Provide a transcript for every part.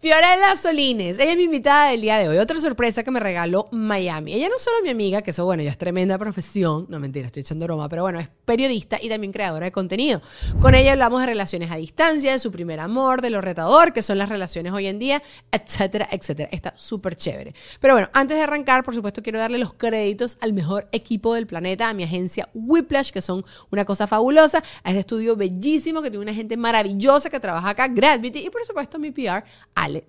Fiorella Solines, ella es mi invitada del día de hoy. Otra sorpresa que me regaló Miami. Ella no solo es mi amiga, que eso, bueno, ya es tremenda profesión. No, mentira, estoy echando broma, pero bueno, es periodista y también creadora de contenido. Con ella hablamos de relaciones a distancia, de su primer amor, de lo retador que son las relaciones hoy en día, etcétera, etcétera. Está súper chévere. Pero bueno, antes de arrancar, por supuesto, quiero darle los créditos al mejor equipo del planeta, a mi agencia Whiplash, que son una cosa fabulosa, a este estudio bellísimo que tiene una gente maravillosa que trabaja acá, Gravity, y por supuesto mi PR,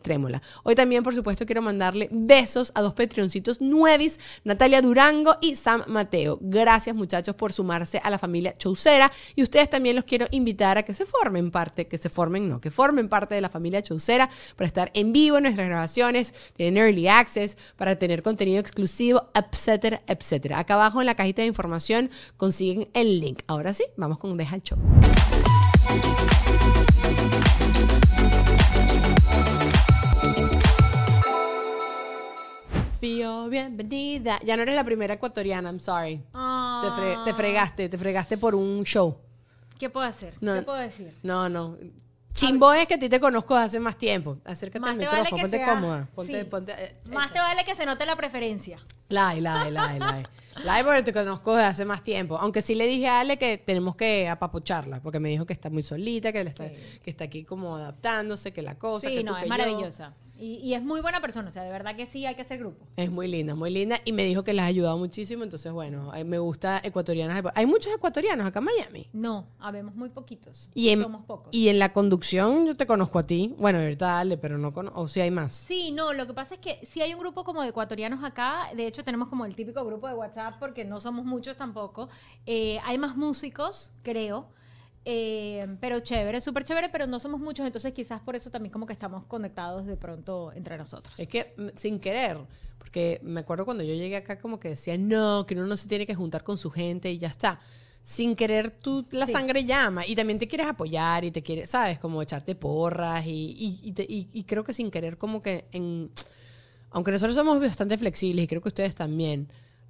Trémola. Hoy también, por supuesto, quiero mandarle besos a dos Patreoncitos nuevis, Natalia Durango y Sam Mateo. Gracias, muchachos, por sumarse a la familia Chaucera. Y ustedes también los quiero invitar a que se formen parte, que se formen, no, que formen parte de la familia Chaucera para estar en vivo en nuestras grabaciones, tienen early access, para tener contenido exclusivo, etcétera, etcétera. Acá abajo en la cajita de información consiguen el link. Ahora sí, vamos con Deja el Show. Bienvenida. Ya no eres la primera ecuatoriana, I'm sorry. Te, Ah. te fregaste, te fregaste por un show. ¿Qué puedo hacer? No. ¿Qué puedo decir? No, no. Chimbo es que a ti te conozco hace más tiempo. Acércate Más al vale micrófono, que ponte sea- cómoda. Ponte, sí. ponte, eh, Más te vale que se note la preferencia. Lai, lai, lai, lai. Lai porque te conozco desde hace más tiempo. Aunque sí le dije a Ale que tenemos que apapocharla, porque me dijo que está muy solita, que, le está, que está aquí como adaptándose, que la cosa. sí, que no, tú, es que yo. Y, y es muy buena persona, o sea, de verdad que sí hay que hacer grupo. Es muy linda, muy linda. Y me dijo que las ha ayudado muchísimo. Entonces, bueno, mí me gusta ecuatorianas. Hay muchos ecuatorianos acá en Miami. No, habemos muy poquitos. Y en, Somos pocos. y en la conducción yo te conozco a ti. Bueno, ahorita Ale, pero no conozco. O si hay más. Sí, no, lo que pasa es que sí hay un grupo como de ecuatorianos acá, de hecho tenemos como el típico grupo de WhatsApp porque no somos muchos tampoco. Eh, hay más músicos, creo, eh, pero chévere, súper chévere, pero no somos muchos, entonces quizás por eso también como que estamos conectados de pronto entre nosotros. Es que mm, sin querer, porque me acuerdo cuando yo llegué acá como que decía, no, que uno no se tiene que juntar con su gente y ya está. Sin querer, tú la Sí. sangre llama y también te quieres apoyar y te quieres, ¿sabes? Como echarte porras y, y- y te- y- y creo que sin querer como que en... Aunque nosotros somos bastante flexibles y creo que ustedes también.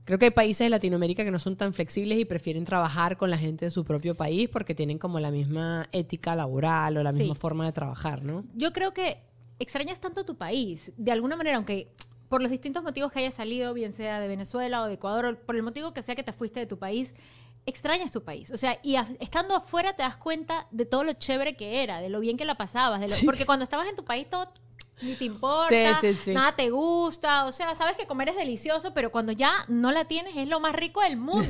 Creo que hay países de Latinoamérica que no son tan flexibles y prefieren trabajar con la gente de su propio país porque tienen como la misma ética laboral o la misma Sí. forma de trabajar, ¿no? Yo creo que extrañas tanto tu país, de alguna manera, aunque por los distintos motivos que hayas salido, bien sea de Venezuela o de Ecuador, o por el motivo que sea que te fuiste de tu país, extrañas tu país. O sea, y a- estando afuera te das cuenta de todo lo chévere que era, de lo bien que la pasabas, de lo- porque cuando estabas en tu país todo ni te importa, Sí, sí, sí. nada te gusta, o sea, sabes que comer es delicioso, pero cuando ya no la tienes es lo más rico del mundo.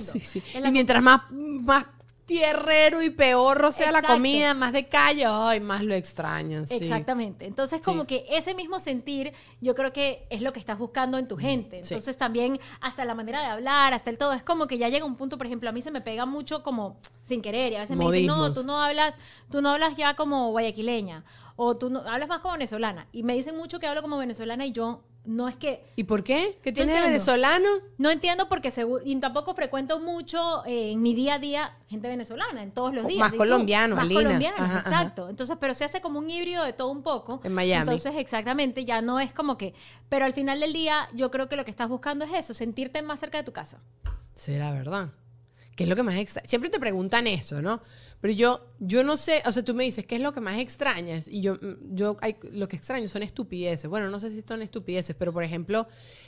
Y mientras más, más tierrero y peor sea la comida, más de calle, ay, más lo extrañan. sí. Exactamente. Entonces, como Sí. que ese mismo sentir, yo creo que es lo que estás buscando en tu gente. Sí. Entonces, también hasta la manera de hablar, hasta el todo, es como que ya llega un punto, por ejemplo, a mí se me pega mucho como sin querer y a veces me dicen, no, tú no hablas, tú no hablas ya como guayaquileña o tú no hablas más como venezolana y me dicen mucho que hablo como venezolana y yo No es que... ¿Y por qué? ¿Qué tiene venezolano? No entiendo porque segu- y tampoco frecuento mucho eh, en mi día a día gente venezolana, en todos los Co- días. más ¿Y tú? colombiano, Más Alina. colombianos, Ajá, ajá. exacto. Entonces, pero se hace como un híbrido de todo un poco. En Miami. Entonces, exactamente, ya no es como que... Pero al final del día, yo creo que lo que estás buscando es eso, sentirte más cerca de tu casa. Será verdad. ¿Qué es lo que más? Siempre te preguntan eso, ¿no? Pero yo, yo no sé, o sea, tú me dices, ¿qué es lo que más extrañas? Y yo, mm, yo hay- lo que extraño son estupideces. Bueno, no sé si son estupideces, pero por ejemplo,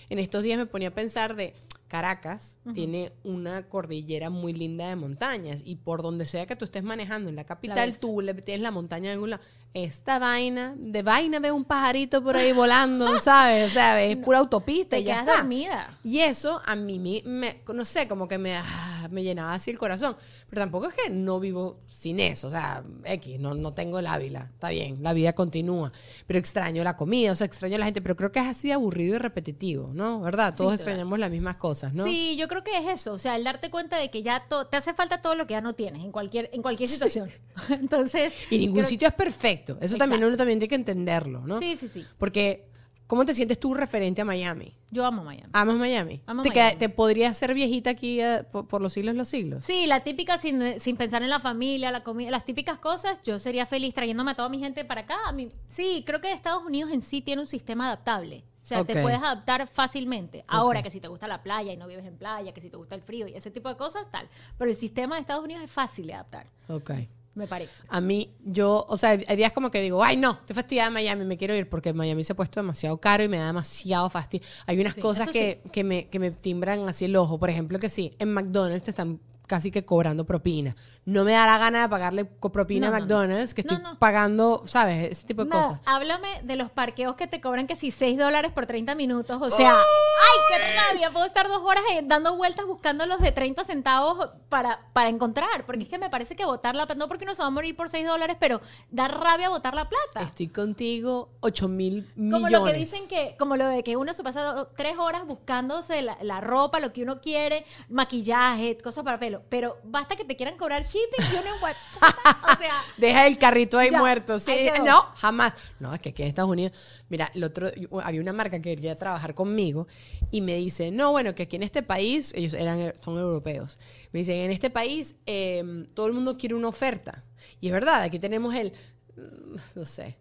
en estos días me ponía a pensar de Caracas tiene una cordillera muy linda de montañas y por donde sea que tú estés manejando en la capital, tú le tienes la montaña en algún lado. Esta vaina, de vaina ves un pajarito por ahí volando, ¿sabes? O sea, es pura autopista Te y ya está. dormida. Y eso a mí me, me- no sé, como que me, ah, me llenaba así el corazón. Pero tampoco es que no vivo sin eso. O sea, X, no, no tengo el Ávila. Está bien, la vida continúa. Pero extraño la comida, o sea, extraño a la gente. Pero creo que es así aburrido y repetitivo, ¿no? ¿Verdad? Todos extrañamos las mismas cosas, ¿no? Sí, yo creo que es eso, o sea, el darte cuenta de que ya te hace falta todo lo que ya no tienes en cualquier en cualquier situación. Entonces, Y ningún sitio es perfecto. Eso también uno también tiene que entenderlo, ¿no? Sí, sí, sí. Porque, ¿cómo te sientes tú referente a Miami? Yo amo Miami. ¿Amas Miami? Amo ¿Te, Miami. ¿Te podrías ser viejita aquí eh, por, por los siglos los siglos? Sí, la típica sin, sin pensar en la familia, la comida, las típicas cosas, yo sería feliz trayéndome a toda mi gente para acá. A mí- sí, creo que Estados Unidos en sí tiene un sistema adaptable. O sea, te puedes adaptar fácilmente. Ahora que si te gusta la playa y no vives en playa, que si te gusta el frío y ese tipo de cosas, tal. Pero el sistema de Estados Unidos es fácil de adaptar, Ok. Me parece. A mí, yo, o sea, hay días como que digo, ay, no, estoy fastidiada de Miami, me quiero ir porque Miami se ha puesto demasiado caro y me da demasiado fastidio. Hay unas Sí, cosas que, que, me, que me timbran así el ojo. Por ejemplo, que sí, en McDonald's te están casi que cobrando propina. No me da la gana de pagarle propina No, a no. McDonald's, que estoy pagando, ¿sabes? Ese tipo de No, cosas. háblame de los parqueos que te cobran que si 6 dólares por 30 minutos. O sea, ¡ay, qué rabia! Puedo estar dos horas eh, dando vueltas buscando los de 30 centavos para, para encontrar. Porque es que me parece que botar la plata, no porque uno se va a morir por 6 dólares, pero da rabia botar la plata. Estoy contigo 8 mil millones. Como lo que dicen que, como lo de que uno se pasa tres horas buscándose la, la ropa, lo que uno quiere, maquillaje, cosas para pelo. Pero basta que te quieran cobrar shipping y uno o sea, Deja el carrito ahí Ya, muerto. Sí, ahí no, jamás. No, es que aquí en Estados Unidos, mira, el otro, había una marca que quería trabajar conmigo y me dice, no, bueno, que aquí en este país, ellos eran, son europeos, me dicen, en este país eh, todo el mundo quiere una oferta. Y es verdad, aquí tenemos el, mm, no sé,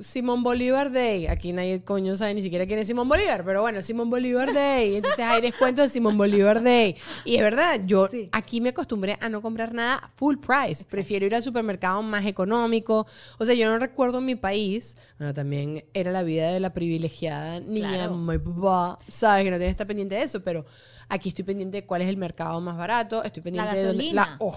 Simón Bolívar Day. Aquí nadie coño sabe ni siquiera quién es Simón Bolívar, pero bueno, Simón Bolívar Day. Entonces hay descuento de Simón Bolívar Day. Y es verdad, yo Sí. aquí me acostumbré a no comprar nada full price. Prefiero ir al supermercado más económico. O sea, yo no recuerdo mi país, bueno, también era la vida de la privilegiada niña, Claro. papá, sabes que no tiene que estar pendiente de eso, pero aquí estoy pendiente de cuál es el mercado más barato, estoy pendiente de dónde... La, oh,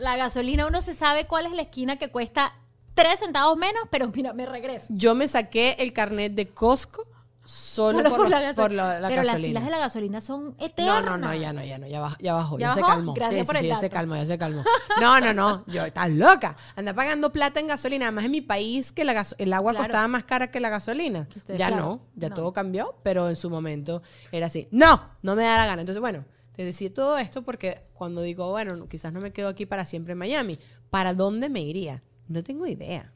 la gasolina, uno se sabe cuál es la esquina que cuesta 3 centavos menos, pero mira, me regreso. yo me saqué el carnet de Costco solo, por, la gasolina. por la, la pero las filas de la gasolina son No, eternas. no, no, ya no, ya no, ya bajó, ya bajó, ya, ¿Ya se calmó. Gracias sí, por sí, el ya se calmó, ya se calmó. No, no, no, yo, estás loca. Anda pagando plata en gasolina. Además, en mi país que la el agua Claro. costaba más cara que la gasolina. Ya claro, no, ya no. todo cambió, pero en su momento era así. No, no me da la gana. Entonces, bueno, te decía todo esto porque cuando digo, bueno, no, quizás no me quedo aquí para siempre en Miami, ¿para dónde me iría? No tengo idea.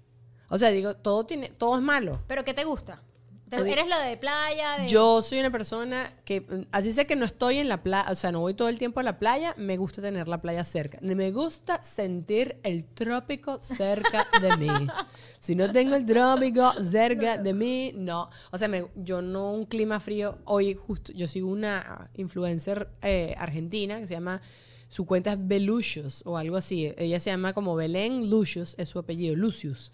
O sea, digo, todo tiene, todo es malo. ¿Pero qué te gusta? ¿Te- Oye, ¿Eres lo de playa? de- Yo soy una persona que, así sé que no estoy en la playa, o sea, no voy todo el tiempo a la playa, me gusta tener la playa cerca. Me gusta sentir el trópico cerca de mí. Si no tengo el trópico cerca de mí, no. O sea, me- yo no un clima frío. Hoy justo, yo sigo una influencer eh, argentina que se llama, su cuenta es Belucius o algo así. Ella se llama como Belén Lucius, es su apellido, Lucius.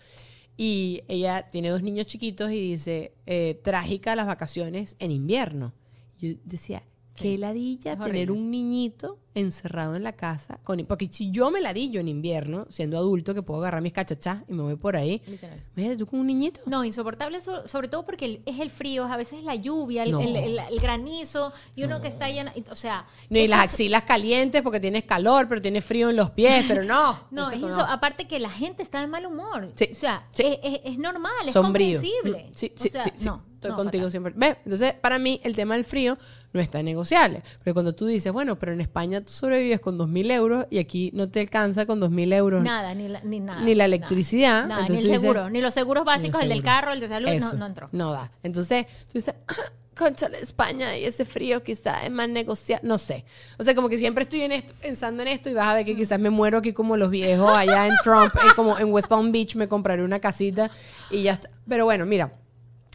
Y ella tiene dos niños chiquitos y dice, eh, trágica las vacaciones en invierno. Yo decía, qué ladilla tener un niñito encerrado en la casa. Con, porque si yo me ladillo en invierno, siendo adulto, que puedo agarrar mis cachachás y me voy por ahí. Literal. Tú con un niñito. No, insoportable so- sobre todo porque el- es el frío, a veces es la lluvia, el, No. el- el- granizo y uno que está lleno, o sea... No, y las es- axilas calientes porque tienes calor, pero tienes frío en los pies, pero no. No, es Eso. Aparte que la gente está de mal humor. Sí, O sea, sí. es, es- es normal, es sombrío. comprensible. Mm, Sí, O sea, no, Estoy no, contigo fatal. siempre. ¿Ves? Entonces, para mí, el tema del frío no está negociable. Pero cuando tú dices, bueno, pero en España tú sobrevives con 2.000 euros y aquí no te alcanza con 2.000 euros. Nada, ni la, ni nada. Ni la electricidad, Nada, ni el dices- seguro, ni los seguros básicos, el del seguro. carro, el de salud, no, Eso, no entró. No da. Entonces, tú dices, "Ah, concha de España y ese frío quizás es más negociable. No sé. O sea, como que siempre estoy en esto, pensando en esto y vas a ver que quizás me muero aquí como los viejos allá en Trump, eh, como en West Palm Beach me compraré una casita y ya está. Pero bueno, mira,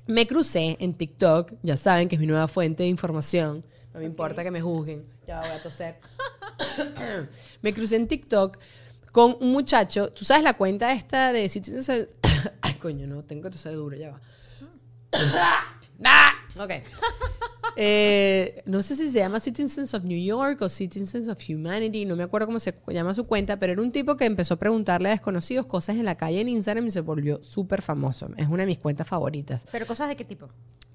me crucé en TikTok, ya saben que es mi nueva fuente de información. No me importa que me juzguen. Ya voy a toser. me crucé en TikTok con un muchacho. ¿Tú sabes la cuenta esta de Citizens? Ay, coño, no, tengo que toser duro, ya va. Ah, ok. Eh, no sé si se llama Citizens of New York o Citizens of Humanity, no me acuerdo cómo se llama su cuenta, pero era un tipo que empezó a preguntarle a desconocidos cosas en la calle en Instagram y se volvió súper famoso. Es una de mis cuentas favoritas. Pero cosas de qué tipo.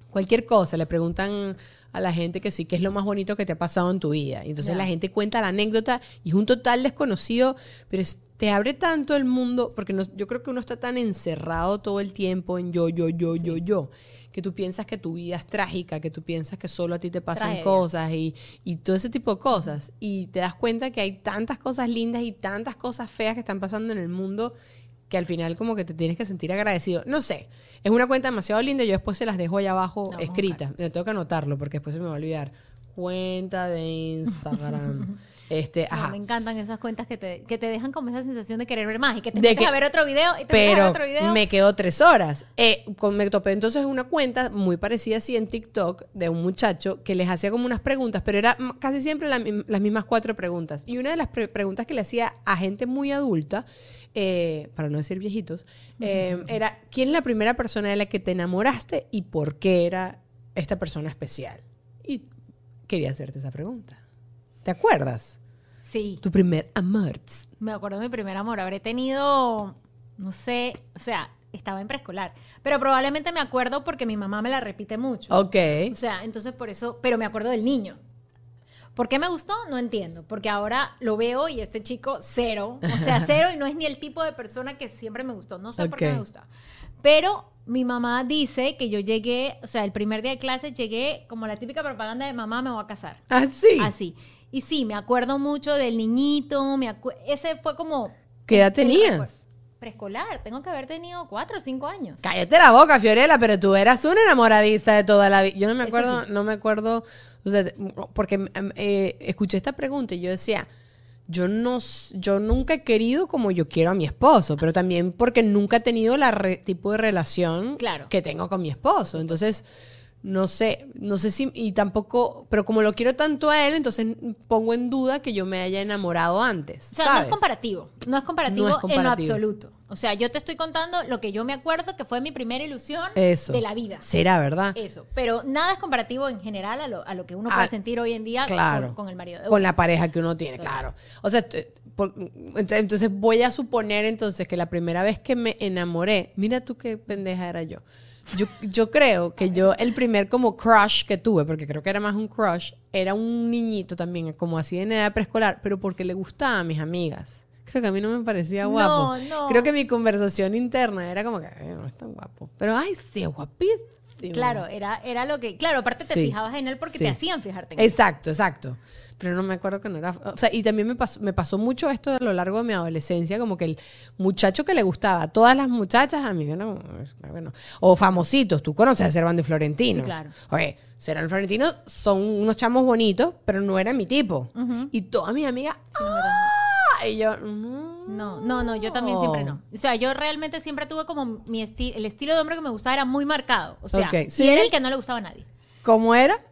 Cualquier cosa, le preguntan a la gente que sí, qué es lo más bonito que te ha pasado en tu vida. Y entonces la gente cuenta la anécdota y es un total desconocido, pero es- te abre tanto el mundo, porque no- yo creo que uno está tan encerrado todo el tiempo en yo, yo, yo, yo, yo, que tú piensas que tu vida es trágica, que tú piensas que solo a ti te pasan Tragedia. cosas y, y todo ese tipo de cosas. Y te das cuenta que hay tantas cosas lindas y tantas cosas feas que están pasando en el mundo que al final como que te tienes que sentir agradecido. No sé, es una cuenta demasiado linda, yo después se las dejo allá abajo vamos a escritas. Me tengo que anotarlo porque después se me va a olvidar. Cuenta de Instagram. este, No, ajá. me encantan esas cuentas que te, que te dejan como esa sensación de querer ver más y que te De metes que- a ver otro video y te metes a ver Pero otro video. me quedó tres horas. Eh, con- me topé entonces una cuenta muy parecida así en TikTok de un muchacho que les hacía como unas preguntas, pero era casi siempre la las mismas cuatro preguntas. Y una de las pre- preguntas que le hacía a gente muy adulta, eh, para no decir viejitos, eh, era ¿quién es la primera persona de la que te enamoraste y por qué era esta persona especial? Y quería hacerte esa pregunta. ¿Te acuerdas? Sí, Tu primer amor. me acuerdo de mi primer amor. Habré tenido, no sé, o sea, estaba en preescolar. Pero probablemente me acuerdo porque mi mamá me la repite mucho. Ok. O sea, entonces por eso, pero me acuerdo del niño. ¿Por qué me gustó? No entiendo. Porque ahora lo veo y este chico cero. O sea, cero y no es ni el tipo de persona que siempre me gustó. No sé por qué me gusta. Pero mi mamá dice que yo llegué, o sea, el primer día de clase llegué como la típica propaganda de mamá me voy a casar. Así. Así. Y sí, me acuerdo mucho del niñito. Me ese fue como... ¿Qué edad tenías? Preescolar. Tengo que haber tenido cuatro o cinco años. Cállate la boca, Fiorella, pero tú eras una enamoradiza de toda la vida. Yo no me acuerdo, sí. no me acuerdo, o sea, porque eh, escuché esta pregunta y yo decía, yo no, yo nunca he querido como yo quiero a mi esposo, pero también porque nunca he tenido la re- tipo de relación Claro. que tengo con mi esposo. Entonces, no sé, no sé si, y tampoco, pero como lo quiero tanto a él, entonces pongo en duda que yo me haya enamorado antes. O sea, no es comparativo. No es comparativo, No es en lo absoluto. O sea, yo te estoy contando lo que yo me acuerdo que fue mi primera ilusión Eso. de la vida. Será, ¿verdad? Eso. Pero nada es comparativo en general a lo, a lo que uno Ah, puede sentir hoy en día claro. con, con el marido. de con uno. la pareja que uno tiene, claro. O sea, por- entonces voy a suponer entonces que la primera vez que me enamoré, mira tú qué pendeja era yo. Yo, yo creo que yo el primer como crush que tuve, porque creo que era más un crush, era un niñito también, como así en edad preescolar, pero porque le gustaba a mis amigas. Que a mí no me parecía guapo. No, no. Creo que mi conversación interna era como que "Ay, no es tan guapo. Pero ay, sí, es guapísimo. Claro, era, era lo que. Claro, aparte te Sí. fijabas en él porque Sí. te hacían fijarte en él. Exacto, exacto. Pero no me acuerdo que no era. O sea, y también me pasó, me pasó mucho esto a lo largo de mi adolescencia, como que el muchacho que le gustaba a todas las muchachas, a mí no, bueno. O famositos, tú conoces a Servando y Florentino. Sí, claro. Oye, Servando y Florentino son unos chamos bonitos, pero no era mi tipo. Y todas mis amigas. ¡ah! Y yo. mm, No, no, no, yo también siempre no. O sea, yo realmente siempre tuve como mi estilo, el estilo de hombre que me gustaba era muy marcado. O sea, y era el que no le gustaba a nadie. ¿Cómo era?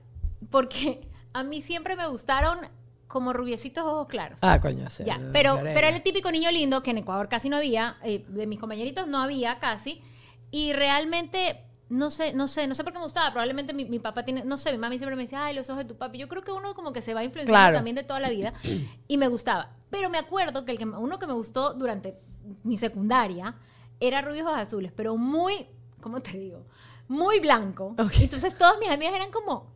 Porque a mí siempre me gustaron como rubiecitos ojos claros. Ah, coño. sí, Ya, pero, pero era el típico niño lindo que en Ecuador casi no había, eh, de mis compañeritos no había casi, y realmente, no sé, no sé, no sé por qué me gustaba, probablemente mi, mi papá tiene, no sé, mi mami siempre me decía, ay, los ojos de tu papi, yo creo que uno como que se va influenciando Claro. también de toda la vida, y me gustaba, pero me acuerdo que, el que uno que me gustó durante mi secundaria era rubios azules, pero muy, ¿cómo te digo? Muy blanco, entonces todas mis amigas eran como...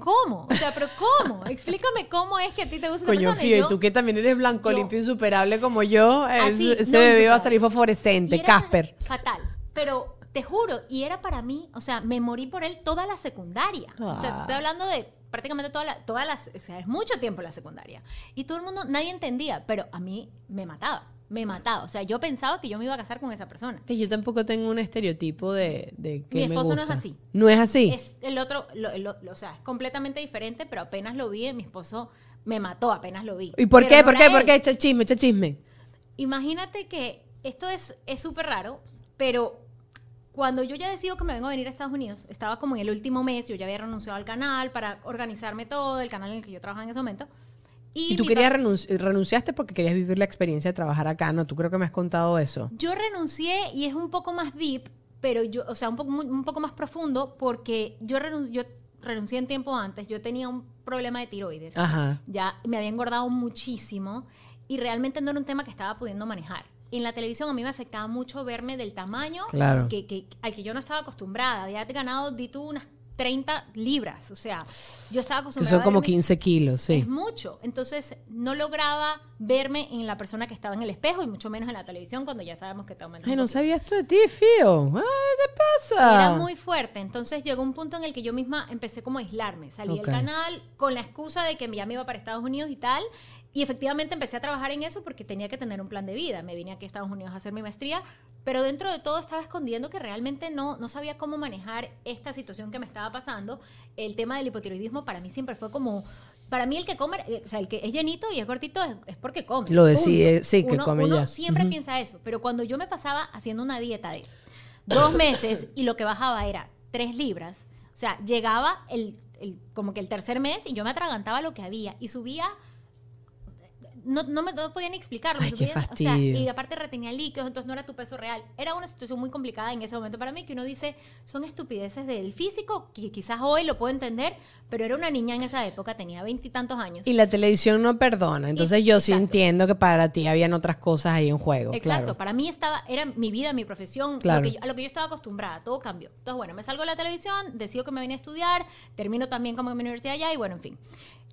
¿Cómo? O sea, pero ¿cómo? Explícame cómo es que a ti te gusta Coño. Fío, y yo- tú que también eres blanco, yo- limpio, insuperable como yo, Así, ese no, bebé iba a salir fosforescente, Casper. Fatal. Pero te juro, y era para mí, o sea, me morí por él toda la secundaria. O sea, estoy Ah. hablando de prácticamente toda la, todas las, o sea, es mucho tiempo la secundaria. Y todo el mundo, nadie entendía, pero a mí me mataba, me mataba. O sea, yo pensaba que yo me iba a casar con esa persona. Y yo tampoco tengo un estereotipo de, de que Mi me esposo no es gusta. así. No es así. Es el otro, lo- lo- lo- o sea, es completamente diferente, pero apenas lo vi, mi esposo me mató, apenas lo vi. ¿Y por Pero qué? no ¿Por qué? ¿Por él. qué? Echa el chisme, echa el chisme. Imagínate que esto es es súper raro, pero cuando yo ya decido que me vengo a venir a Estados Unidos, estaba como en el último mes, yo ya había renunciado al canal para organizarme todo, el canal en el que yo trabajaba en ese momento. Y, Y tú querías renunci- renunciaste porque querías vivir la experiencia de trabajar acá, ¿no? Tú creo que me has contado eso. Yo renuncié y es un poco más deep, pero yo, o sea, un poco, un poco más profundo porque yo, renun- yo renuncié en tiempo antes, yo tenía un problema de tiroides. Ajá. ya me había engordado muchísimo y realmente no era un tema que estaba pudiendo manejar. En la televisión a mí me afectaba mucho verme del tamaño Claro. que, que- al que yo no estaba acostumbrada. Había ganado, di tú, unas 30 libras. O sea, yo estaba Que acostumbrada son a como verme- 15 kilos, sí. Es mucho. Entonces, no lograba verme en la persona que estaba en el espejo y mucho menos en la televisión cuando ya sabemos que te aumenta. Ay, no sabía esto de ti, Fío. Ay, ¿qué pasa? Era muy fuerte. Entonces llegó un punto en el que yo misma empecé como a aislarme. Salí del canal con la excusa de que ya me iba para Estados Unidos y tal. Y efectivamente empecé a trabajar en eso porque tenía que tener un plan de vida. Me vine aquí a Estados Unidos a hacer mi maestría, pero dentro de todo estaba escondiendo que realmente no, no sabía cómo manejar esta situación que me estaba pasando. El tema del hipotiroidismo para mí siempre fue como... Para mí el que come, eh, o sea, el que es llenito y es gordito es, es porque come. Lo decide, punto. sí, que Uno- come uno ya. siempre Ujú. piensa eso, pero cuando yo me pasaba haciendo una dieta de dos meses y lo que bajaba era tres libras, o sea, llegaba el, el- como que el tercer mes y yo me atragantaba lo que había y subía no, no me no podía ni explicarlo. Ay, qué o sea, y aparte retenía líquidos, entonces no era tu peso real. Era una situación muy complicada en ese momento para mí, que uno dice, son estupideces del físico, que quizás hoy lo puedo entender, pero era una niña en esa época, tenía veintitantos años. Y la televisión no perdona. Entonces yo sí exacto. entiendo que para ti habían otras cosas ahí en juego. Exacto, Claro. para mí estaba, era mi vida, mi profesión, lo Claro. que yo- a lo que yo estaba acostumbrada, todo cambió. Entonces, bueno, me salgo de la televisión, decido que me venía a estudiar, termino también como en mi universidad allá y bueno, en fin.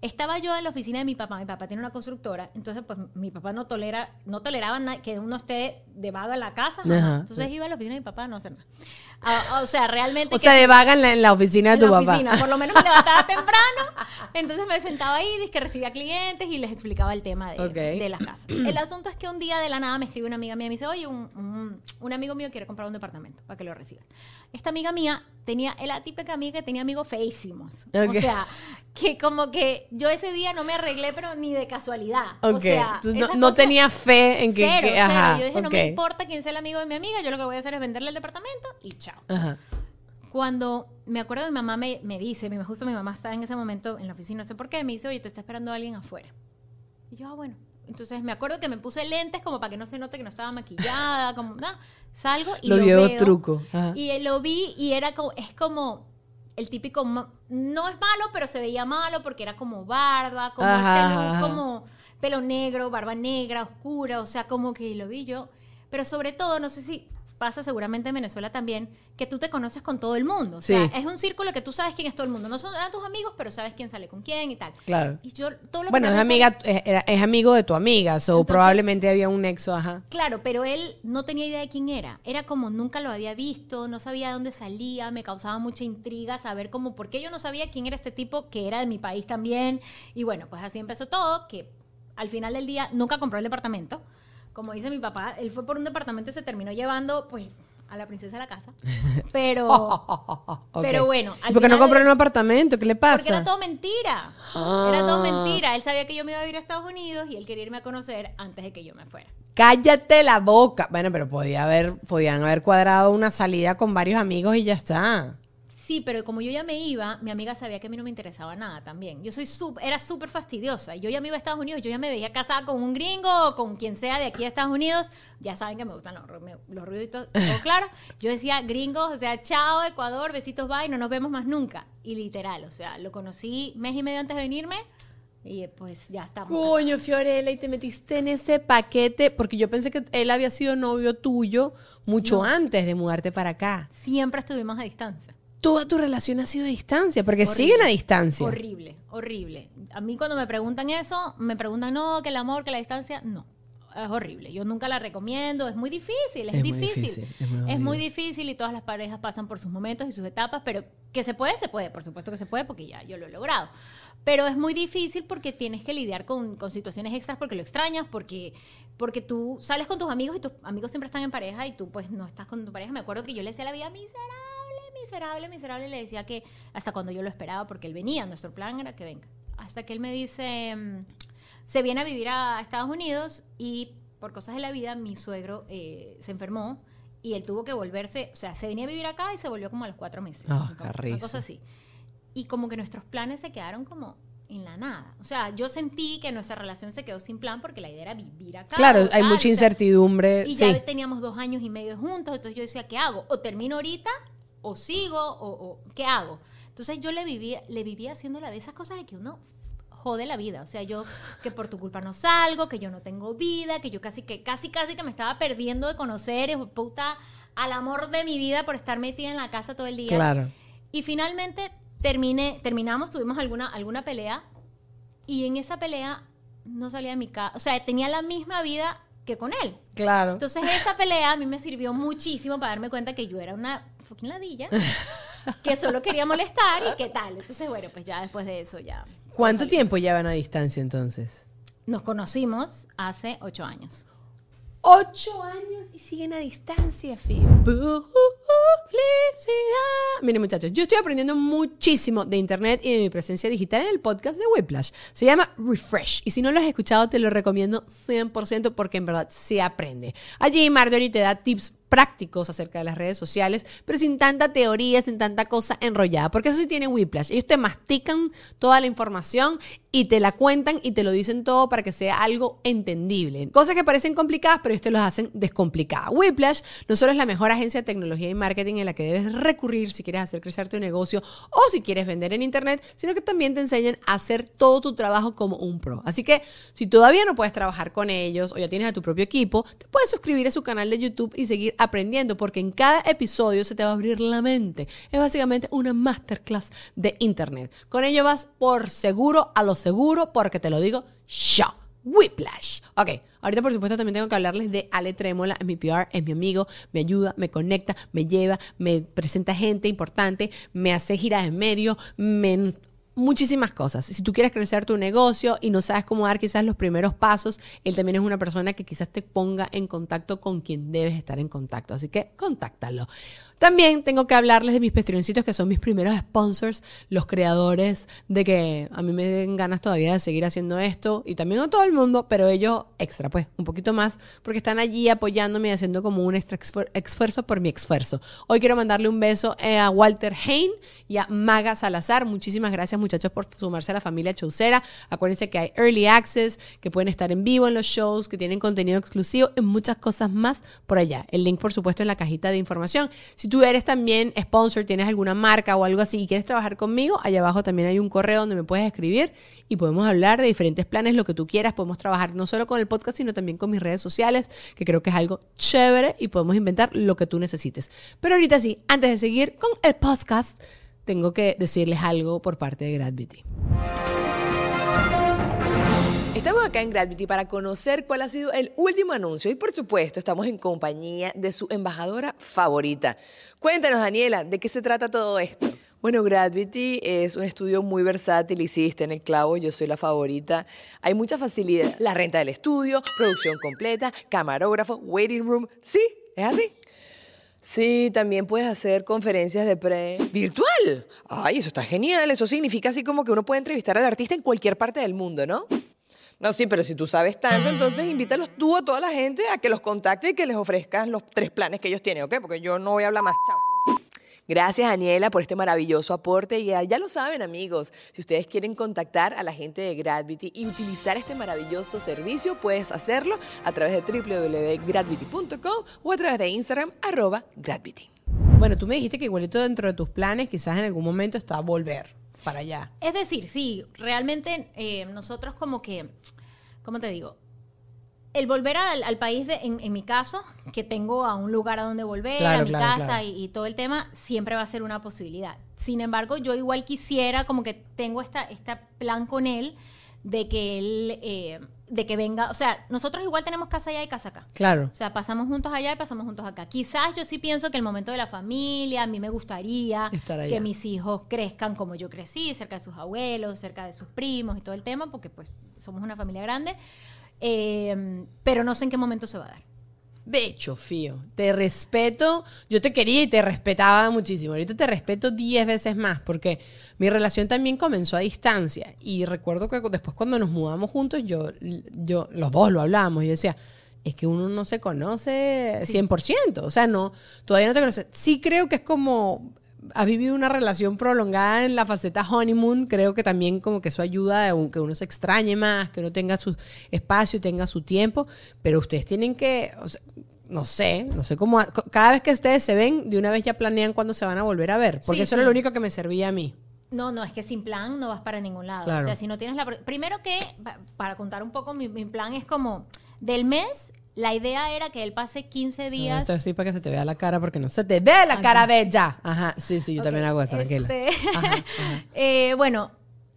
Estaba yo en la oficina de mi papá, mi papá tiene una constructora, entonces pues mi papá no tolera, no toleraba que uno esté de vaga en la casa. Ajá, entonces iba a la oficina de mi papá a no hacer nada. Ah, o sea, realmente... O que- sea, de vaga en la, en la oficina de en tu la papá. oficina, por lo menos me levantaba temprano, entonces me sentaba ahí, que recibía clientes y les explicaba el tema de, Ok. de las casas. El asunto es que un día de la nada me escribe una amiga mía y me dice, oye, un, un- un amigo mío quiere comprar un departamento para que lo reciba. Esta amiga mía tenía, es la típica amiga que tenía amigos feísimos. Ok. O sea, que como que yo ese día no me arreglé, pero ni de casualidad. Ok. O sea, no, no tenía fe en que... Cero, que- cero. ajá, Yo dije, no ok. me importa quién sea el amigo de mi amiga, yo lo que voy a hacer es venderle el departamento y chao. Ajá. Cuando me acuerdo, mi mamá me, me dice, mi, justo mi mamá estaba en ese momento en la oficina, no sé por qué, me dice, oye, te está esperando alguien afuera. Y yo, ah, bueno. Entonces me acuerdo que me puse lentes como para que no se note que no estaba maquillada, como nada. Salgo y Lo lo, vio veo. truco. Ajá. Y eh, lo vi y era como, es como el típico, no es malo, pero se veía malo porque era como barba, como Ajá, este ajá, ajá. como pelo negro, barba negra, oscura, o sea, como que lo vi yo. Pero sobre todo, no sé si pasa seguramente en Venezuela también, que tú te conoces con todo el mundo. O sea, Sí. es un círculo que tú sabes quién es todo el mundo. No son a tus amigos, pero sabes quién sale con quién y tal. Claro. Y yo, todo lo que Bueno, me es amiga, es, es amigo de tu amiga, so Entonces- probablemente había un nexo, ajá. Claro, pero él no tenía idea de quién era. Era como nunca lo había visto, no sabía de dónde salía, me causaba mucha intriga saber cómo, por qué yo no sabía quién era este tipo que era de mi país también. Y bueno, pues así empezó todo, que al final del día nunca compró el departamento. Como dice mi papá, él fue por un departamento y se terminó llevando, pues, a la princesa a la casa. Pero, pero bueno, ¿Y ¿Por qué no final compró del- un apartamento? ¿Qué le porque pasa? era todo mentira. Era todo Ah. mentira. Él sabía que yo me iba a ir a Estados Unidos y él quería irme a conocer antes de que yo me fuera. Cállate la boca. Bueno, pero podía haber, podían haber cuadrado una salida con varios amigos y ya está. Sí, pero como yo ya me iba, mi amiga sabía que a mí no me interesaba nada también. Yo soy sup- era súper fastidiosa. Yo ya me iba a Estados Unidos, yo ya me veía casada con un gringo o con quien sea de aquí a Estados Unidos. Ya saben que me gustan los, me- los ruiditos, todo claro. Yo decía gringos, o sea, chao Ecuador, besitos, bye, no nos vemos más nunca. Y literal, o sea, lo conocí mes y medio antes de venirme y pues ya estamos. Coño, Fiorella, y te metiste en ese paquete porque yo pensé que él había sido novio tuyo mucho antes de mudarte para acá. Siempre estuvimos a distancia. Toda tu relación ha sido a distancia, porque Horrible. siguen a distancia. Horrible, horrible. A mí cuando me preguntan eso, me preguntan, no, que el amor, que la distancia, no. es horrible. Yo nunca la recomiendo, es muy difícil, es, Es muy difícil. es muy es muy jodido. difícil y todas las parejas pasan por sus momentos y sus etapas, pero que se puede, se puede, por supuesto que se puede porque ya yo lo he logrado. Pero es muy difícil porque tienes que lidiar con, con situaciones extras porque lo extrañas, porque, porque tú sales con tus amigos y tus amigos siempre están en pareja y tú pues no estás con tu pareja. Me acuerdo que yo le decía a la vida miserable, miserable, miserable, le decía que hasta cuando yo lo esperaba porque él venía, nuestro plan era que venga. Hasta que él me dice, mm, se viene a vivir a Estados Unidos y por cosas de la vida mi suegro eh, se enfermó y él tuvo que volverse, o sea, se venía a vivir acá y se volvió como a los cuatro meses. Ah, Como- una cosa así. Y como que nuestros planes se quedaron como en la nada. O sea, yo sentí que nuestra relación se quedó sin plan porque la idea era vivir acá. Claro, hay mucha o sea, incertidumbre. y sí. ya teníamos dos años y medio juntos, entonces yo decía, ¿qué hago? O termino ahorita, o sigo, o, o ¿qué hago? Entonces yo le vivía, le vivía haciendo la de esas cosas de que uno jode la vida. O sea, yo que por tu culpa no salgo, que yo no tengo vida, que yo casi que, casi, casi que me estaba perdiendo de conocer, de puta, al amor de mi vida por estar metida en la casa todo el día. Claro. Y finalmente terminé, terminamos, tuvimos alguna, alguna pelea y en esa pelea no salía de mi casa. O sea, tenía la misma vida que con él. Claro. Entonces esa pelea a mí me sirvió muchísimo para darme cuenta que yo era una fucking ladilla, que solo quería molestar y qué tal. Entonces, bueno, pues ya después de eso ya. ¿Cuánto tiempo llevan a distancia entonces? Nos conocimos hace ocho años. Ocho años y siguen a distancia. Publicidad. Miren, muchachos, yo estoy aprendiendo muchísimo de internet y de mi presencia digital en el podcast de Whiplash. Se llama Refresh. Y si no lo has escuchado, te lo recomiendo 100% porque en verdad se aprende. Allí Marjorie te da tips prácticos acerca de las redes sociales, pero sin tanta teoría, sin tanta cosa enrollada. Porque eso sí tiene Whiplash. Ellos te mastican toda la información y te la cuentan y te lo dicen todo para que sea algo entendible. Cosas que parecen complicadas, pero ellos te los hacen descomplicadas. Whiplash no solo es la mejor agencia de tecnología y marketing en la que debes recurrir si quieres hacer crecer tu negocio o si quieres vender en internet, sino que también te enseñan a hacer todo tu trabajo como un pro. Así que si todavía no puedes trabajar con ellos o ya tienes a tu propio equipo, te puedes suscribir a su canal de YouTube y seguir aprendiendo porque en cada episodio se te va a abrir la mente. Es básicamente una masterclass de internet. Con ello vas por seguro a lo seguro porque te lo digo yo. Whiplash. Ok, ahorita por supuesto también tengo que hablarles de Ale Trémola, mi PR, es mi amigo, me ayuda, me conecta, me lleva, me presenta gente importante, me hace giras en medio, me muchísimas cosas. Si tú quieres crecer tu negocio y no sabes cómo dar quizás los primeros pasos, él también es una persona que quizás te ponga en contacto con quien debes estar en contacto. Así que contáctalo. También tengo que hablarles de mis pestrioncitos, que son mis primeros sponsors, los creadores de que a mí me den ganas todavía de seguir haciendo esto y también a todo el mundo, pero ellos extra, pues, un poquito más, porque están allí apoyándome y haciendo como un extra esfuer- esfuerzo por mi esfuerzo. Hoy quiero mandarle un beso eh, a Walter Hein y a Maga Salazar. Muchísimas gracias, muchachos, por sumarse a la familia Chaucera. Acuérdense que hay early access, que pueden estar en vivo en los shows, que tienen contenido exclusivo y muchas cosas más por allá. El link, por supuesto, en la cajita de información. Si eres también sponsor, tienes alguna marca o algo así y quieres trabajar conmigo, allá abajo también hay un correo donde me puedes escribir y podemos hablar de diferentes planes, lo que tú quieras. Podemos trabajar no solo con el podcast, sino también con mis redes sociales, que creo que es algo chévere y podemos inventar lo que tú necesites. Pero ahorita sí, antes de seguir con el podcast, tengo que decirles algo por parte de GradVity. Estamos acá en Gravity para conocer cuál ha sido el último anuncio y por supuesto estamos en compañía de su embajadora favorita. Cuéntanos Daniela, ¿de qué se trata todo esto? Bueno, Gravity es un estudio muy versátil, hiciste en el clavo, yo soy la favorita. Hay mucha facilidad. La renta del estudio, producción completa, camarógrafo, waiting room. Sí, es así. Sí, también puedes hacer conferencias de pre virtual. Ay, eso está genial. Eso significa así como que uno puede entrevistar al artista en cualquier parte del mundo, ¿no? No, sí, pero si tú sabes tanto, entonces invítalos tú a toda la gente a que los contacte y que les ofrezcas los tres planes que ellos tienen, ¿ok? Porque yo no voy a hablar más. Chao. Gracias, Daniela, por este maravilloso aporte. Y ya, ya lo saben, amigos, si ustedes quieren contactar a la gente de Gravity y utilizar este maravilloso servicio, puedes hacerlo a través de www.gravity.com o a través de Instagram, arroba Gravity. Bueno, tú me dijiste que igualito dentro de tus planes, quizás en algún momento está volver para allá. Es decir, sí, realmente eh, nosotros como que, ¿cómo te digo? El volver al, al país, de, en, en mi caso, que tengo a un lugar a donde volver, Claro, a mi claro, casa claro. Y, y todo el tema, siempre va a ser una posibilidad. Sin embargo, yo igual quisiera, como que tengo esta, este plan con él, de que él, eh, de que venga, o sea, nosotros igual tenemos casa allá y casa acá. Claro. O sea, pasamos juntos allá y pasamos juntos acá. Quizás yo sí pienso que el momento de la familia, a mí me gustaría que mis hijos crezcan como yo crecí, cerca de sus abuelos, cerca de sus primos y todo el tema, porque pues somos una familia grande. Eh, pero no sé en qué momento se va a dar. Becho, fío. Te respeto. Yo te quería y te respetaba muchísimo. Ahorita te respeto 10 veces más porque mi relación también comenzó a distancia. Y recuerdo que después cuando nos mudamos juntos, yo, yo los dos lo hablábamos. Yo decía, es que uno no se conoce 100%. O sea, no, todavía no te conoces. Sí creo que es como has vivido una relación prolongada en la faceta honeymoon, creo que también como que eso ayuda a que uno se extrañe más, que uno tenga su espacio y tenga su tiempo, pero ustedes tienen que, o sea, no sé, no sé cómo, cada vez que ustedes se ven, de una vez ya planean cuándo se van a volver a ver, porque Sí, eso sí. era lo único que me servía a mí. No, no, es que sin plan no vas para ningún lado. Claro. O sea, si no tienes la... Primero que, pa- para contar un poco, mi, mi plan es como, del mes, la idea era que él pase 15 días... Esto así para que se te vea la cara, porque no se te ve la cara bella. Ajá, sí, sí, yo también Ok, hago eso, tranquila. este, Ajá, ajá. eh, bueno,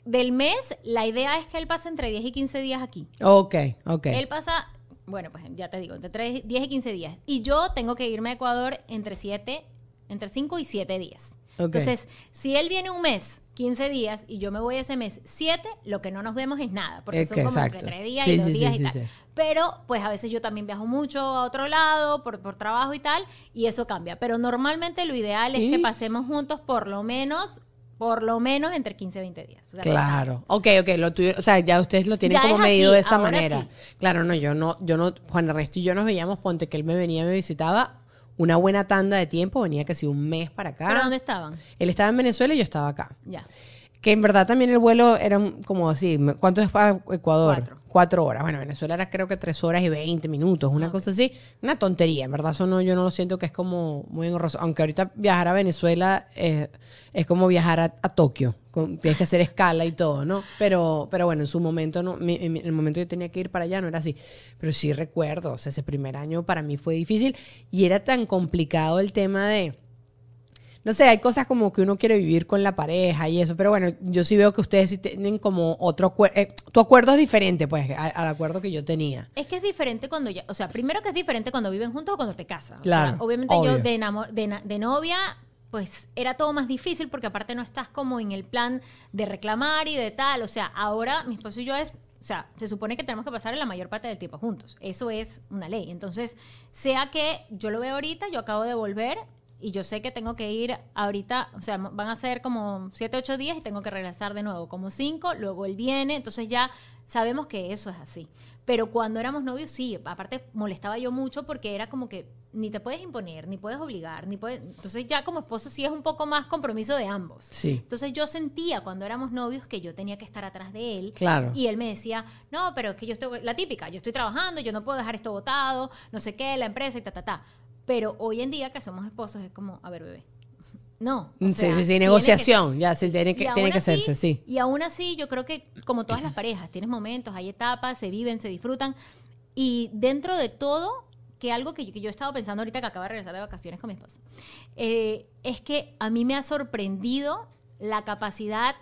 del mes, la idea es que él pase entre 10 y 15 días aquí. Ok, ok. Él pasa, bueno, pues ya te digo, entre tres- 10 y 15 días. Y yo tengo que irme a Ecuador entre 7, entre 5 y 7 días. Entonces, si él viene un mes, 15 días, y yo me voy ese mes 7, lo que no nos vemos es nada, porque Es son que como entre exacto. 3 días Sí, y 2 sí, sí, días sí, y tal. Pero, pues a veces yo también viajo mucho a otro lado por, por trabajo y tal, y eso cambia. Pero normalmente lo ideal es que pasemos juntos por lo menos, por lo menos entre 15 y 20 días. O sea, Claro. Ok, ok, lo tuyo, o sea, ya ustedes lo tienen Ya como así, medido de esa manera. sí. Claro, no, yo no, yo no, Juan Ernesto y yo nos veíamos, ponte que él me venía, me visitaba una buena tanda de tiempo, venía casi un mes para acá. ¿Pero dónde estaban? Él estaba en Venezuela y yo estaba acá. Ya. Que en verdad también el vuelo era como así, ¿cuánto es para Ecuador? Cuatro. Cuatro horas. Bueno, Venezuela era creo que tres horas y veinte minutos, una cosa así. Una tontería, en verdad eso no, yo no lo siento que es como muy engorroso. Aunque ahorita viajar a Venezuela eh, es como viajar a, a Tokio. con- tienes que hacer escala y todo, ¿no? Pero, pero bueno, en su momento, no, mi- en el momento que yo tenía que ir para allá no era así. Pero sí recuerdo, o sea, ese primer año para mí fue difícil y era tan complicado el tema de no sé, hay cosas como que uno quiere vivir con la pareja y eso, pero bueno, yo sí veo que ustedes sí tienen como otro acuerdo. tu acuerdo es diferente, pues, al acuerdo que yo tenía. Es que es diferente cuando ya, o sea, primero que es diferente cuando viven juntos o cuando te casas. O Claro, sea, obviamente obvio. yo de, de, de novia, pues era todo más difícil porque aparte no estás como en el plan de reclamar y de tal. O sea, ahora mi esposo y yo es, o sea, se supone que tenemos que pasar la mayor parte del tiempo juntos. Eso es una ley. Entonces, sea que yo lo veo ahorita, yo acabo de volver. Y yo sé que tengo que ir ahorita, o sea, van a ser como 7, 8 días y tengo que regresar de nuevo, como 5, luego él viene, entonces ya sabemos que eso es así. Pero cuando éramos novios, sí, aparte molestaba yo mucho porque era como que ni te puedes imponer, ni puedes obligar, ni puedes... Entonces ya como esposo sí es un poco más compromiso de ambos. Sí. Entonces yo sentía cuando éramos novios que yo tenía que estar atrás de él. Claro. Y él me decía, no, pero es que yo estoy, la típica, yo estoy trabajando, yo no puedo dejar esto botado, no sé qué, la empresa y ta, ta, ta. Pero hoy en día que somos esposos es como, a ver, bebé. No. o sí, sea, sí, sí, que negociación, ya, sí, tiene que, tiene que así- hacerse, sí. Y aún así, yo creo que como todas las parejas, tienes momentos, hay etapas, se viven, se disfrutan. Y dentro de todo, que algo que yo, que yo he estado pensando ahorita que acabo de regresar de vacaciones con mi esposo, eh, es que a mí me ha sorprendido la capacidad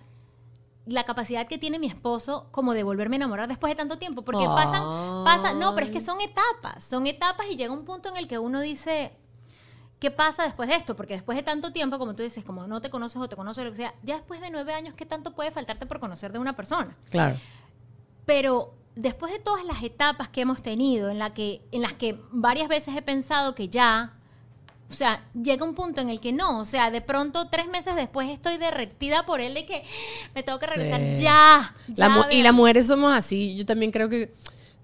la capacidad que tiene mi esposo como de volverme a enamorar después de tanto tiempo porque pasan pasa no pero es que son etapas son etapas y llega un punto en el que uno dice ¿Qué pasa después de esto? Porque después de tanto tiempo, como tú dices, como no te conoces o te conoces, lo que sea, ya después de nueve años, ¿qué tanto puede faltarte por conocer de una persona? Claro. Pero después de todas las etapas que hemos tenido, en, la que, en las que varias veces he pensado que ya, o sea, llega un punto en el que no, o sea, de pronto tres meses después estoy derretida por él de que me tengo que regresar Sí. ya. Y las mujeres somos así. Yo también creo que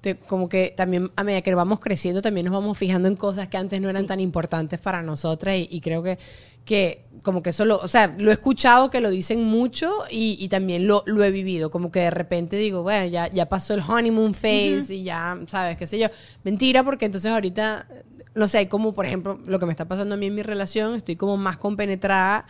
te- como que también a medida que vamos creciendo también nos vamos fijando en cosas que antes no eran Sí. tan importantes para nosotras y, y creo que, que como que eso lo, o sea, lo he escuchado que lo dicen mucho y, y también lo, lo he vivido, como que de repente digo, bueno, ya, ya pasó el honeymoon phase y ya, sabes, qué sé yo. Mentira, porque entonces ahorita, no sé, como por ejemplo lo que me está pasando a mí en mi relación, estoy como más compenetrada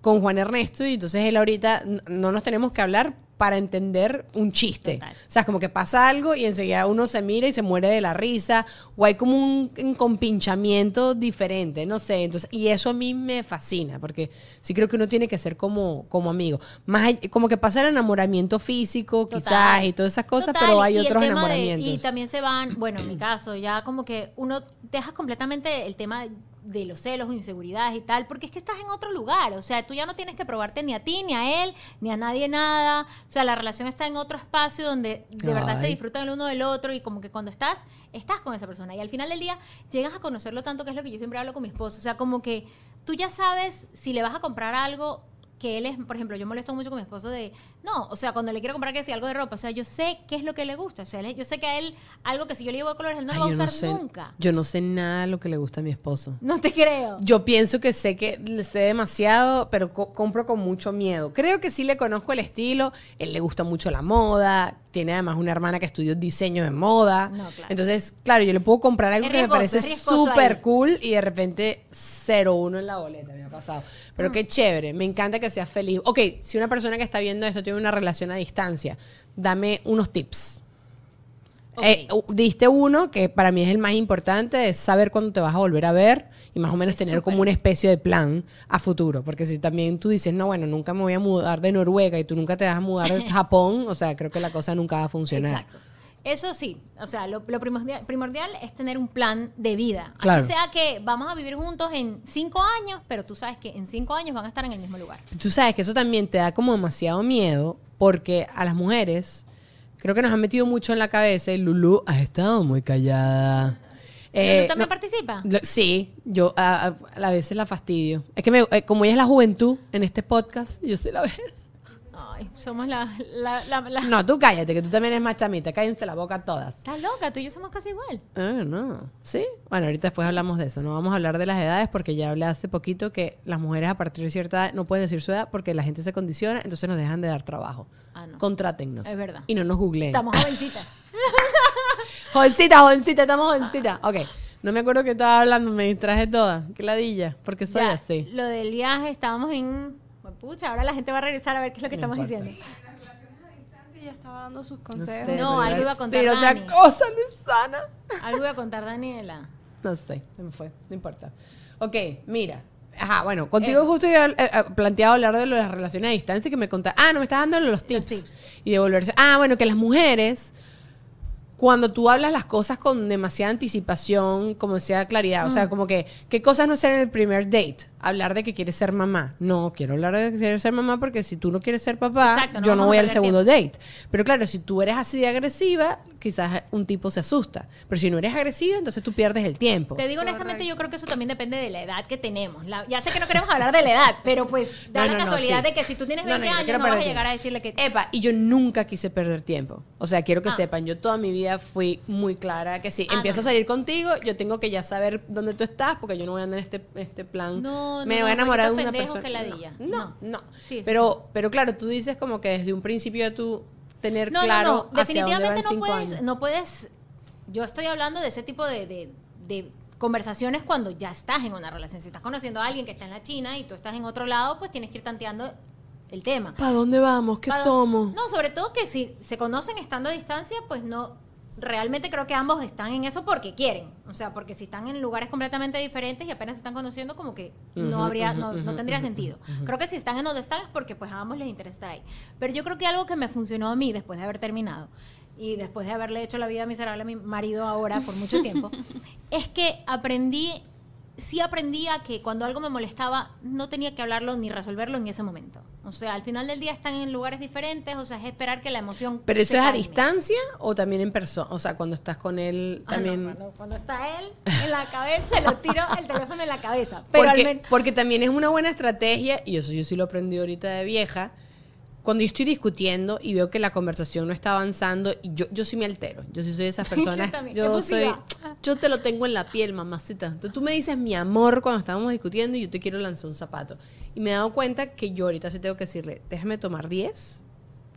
con Juan Ernesto y entonces él ahorita no nos tenemos que hablar para entender un chiste. Total. O sea, es como que pasa algo y enseguida uno se mira y se muere de la risa, o hay como un, un compinchamiento diferente, no sé. Entonces, y eso a mí me fascina, porque sí creo que uno tiene que ser como, como amigo. Más como que pasa el enamoramiento físico, Total. quizás, y todas esas cosas, Total, pero hay y otros de- enamoramientos. y también se van, bueno, en mi caso, ya como que uno deja completamente el tema de los celos o inseguridades y tal, porque es que estás en otro lugar, o sea, tú ya no tienes que probarte ni a ti, ni a él, ni a nadie nada, o sea, la relación está en otro espacio donde de verdad se disfrutan el uno del otro y como que cuando estás, estás con esa persona y al final del día llegas a conocerlo tanto, que es lo que yo siempre hablo con mi esposo, o sea, como que tú ya sabes si le vas a comprar algo que él es, por ejemplo, yo molesto mucho con mi esposo de, no, o sea, cuando le quiero comprar que si algo de ropa, o sea, yo sé qué es lo que le gusta, o sea, yo sé que a él algo que si yo le llevo de colores él no Ay, lo va a no usar sé- nunca. Yo no sé nada de lo que le gusta a mi esposo. No te creo. Yo pienso que sé que le sé demasiado, pero co- compro con mucho miedo. Creo que sí le conozco el estilo. Él le gusta mucho la moda. Tiene además una hermana que estudió diseño de moda. No, claro. Entonces, claro, yo le puedo comprar algo que me parece súper cool y de repente 0-1 en la boleta me ha pasado. Pero Mm. qué chévere. Me encanta que seas feliz. Ok, si una persona que está viendo esto tiene una relación a distancia, dame unos tips. Ok. Eh, diste uno que para mí es el más importante, es saber cuándo te vas a volver a ver y más o menos Es tener como una especie de plan a futuro. Porque si también tú dices, no, bueno, nunca me voy a mudar de Noruega y tú nunca te vas a mudar de Japón, o sea, creo que la cosa nunca va a funcionar. Exacto. Eso sí, o sea, lo, lo primordial, primordial es tener un plan de vida. Claro. Así sea que vamos a vivir juntos en cinco años, pero tú sabes que en cinco años van a estar en el mismo lugar. Tú sabes que eso también te da como demasiado miedo porque a las mujeres creo que nos han metido mucho en la cabeza y Lulu has estado muy callada. ¿Pero Eh, tú también no- participas? Lo- Sí, yo a, a- a la vez la fastidio. Es que me- eh, como ella es la juventud en este podcast, yo soy la vez. Ay, somos la... la, la, la- No, tú cállate, que tú también eres más chamita. Cállense la boca todas. Estás loca, tú y yo somos casi igual. Ah, no. ¿Sí? Bueno, ahorita después hablamos de eso. No vamos a hablar de las edades porque ya hablé hace poquito que las mujeres a partir de cierta edad no pueden decir su edad porque la gente se condiciona, entonces nos dejan de dar trabajo. Ah, no. Contrátennos. Es verdad. Y no nos googleen. Estamos jovencitas. Jovencita, jovencita, estamos jovencita. Ok. No me acuerdo que estaba hablando, me distraje toda. Qué ladilla. Porque soy Ya, así. Lo del viaje, estábamos en... Pucha, ahora la gente va a regresar a ver qué es lo que estamos diciendo. Ya estaba dando sus No consejos. sé, No, pero algo iba a contar Dani. otra cosa, Luisana. Algo iba a contar Daniela. No sé, se me fue, no importa. Ok, mira. Ajá, bueno, contigo Eso. justo yo he planteado hablar de lo de las relaciones a distancia que me contaste. Ah, no, me estás dando los tips. tips. Y devolverse. Ah, bueno, que las mujeres, cuando tú hablas las cosas con demasiada anticipación, como decía claridad, o Mm. sea, como que, ¿qué cosas no hacer en el primer date? Hablar de que quieres ser mamá. No, quiero hablar de que quieres ser mamá porque si tú no quieres ser papá, Exacto, no yo no voy al segundo date. Pero claro, si tú eres así de agresiva, quizás un tipo se asusta. Pero si no eres agresiva, entonces tú pierdes el tiempo. Te digo honestamente, yo creo que eso también depende de la edad que tenemos. La- ya sé que no queremos hablar de la edad, pero pues da No, la no, no, casualidad sí. de que si tú tienes No, no, 20 yo no años no vas a llegar a decirle que... Epa, y yo nunca quise perder tiempo. O sea, quiero que Ah. sepan, yo toda mi vida fui muy clara que si Ah, empiezo no. a salir contigo, yo tengo que ya saber dónde tú estás, porque yo no voy a andar en este, este plan. No, no, me voy a enamorar de una persona. que. No, no. No. Sí, pero, pero claro, tú dices como que desde un principio ya tú tener No, claro no, no. hacia dónde van Definitivamente no cinco puedes, años. no puedes... Yo estoy hablando de ese tipo de, de- de conversaciones cuando ya estás en una relación. Si estás conociendo a alguien que está en la China y tú estás en otro lado, pues tienes que ir tanteando el tema. ¿Para dónde vamos? ¿Qué somos? No, sobre todo que si se conocen estando a distancia, pues no. Realmente creo que ambos están en eso porque quieren. O sea, porque si están en lugares completamente diferentes y apenas se están conociendo, como que no habría, no, no tendría sentido. Creo que si están en donde están es porque pues a ambos les interesa estar ahí. Pero yo creo que algo que me funcionó a mí después de haber terminado y después de haberle hecho la vida miserable a mi marido ahora por mucho tiempo, es que aprendí, sí aprendí a que cuando algo me molestaba no tenía que hablarlo ni resolverlo en ese momento. O sea, al final del día están en lugares diferentes, o sea, es esperar que la emoción... ¿Pero eso es a distancia o también en persona? O sea, cuando estás con él Ah, no, también... cuando, cuando está él en la cabeza, lo tiro el teléfono en la cabeza. Pero al porque, menos... porque también es una buena estrategia, y eso yo sí lo aprendí ahorita de vieja, cuando yo estoy discutiendo y veo que la conversación no está avanzando, y yo, yo sí me altero. Yo sí soy de esas Yo personas. también, yo soy. efusiva. Yo te lo tengo en la piel, mamacita. Entonces tú me dices mi amor cuando estábamos discutiendo y yo te quiero lanzar un zapato. Y me he dado cuenta que yo ahorita sí tengo que decirle, déjame tomar 10.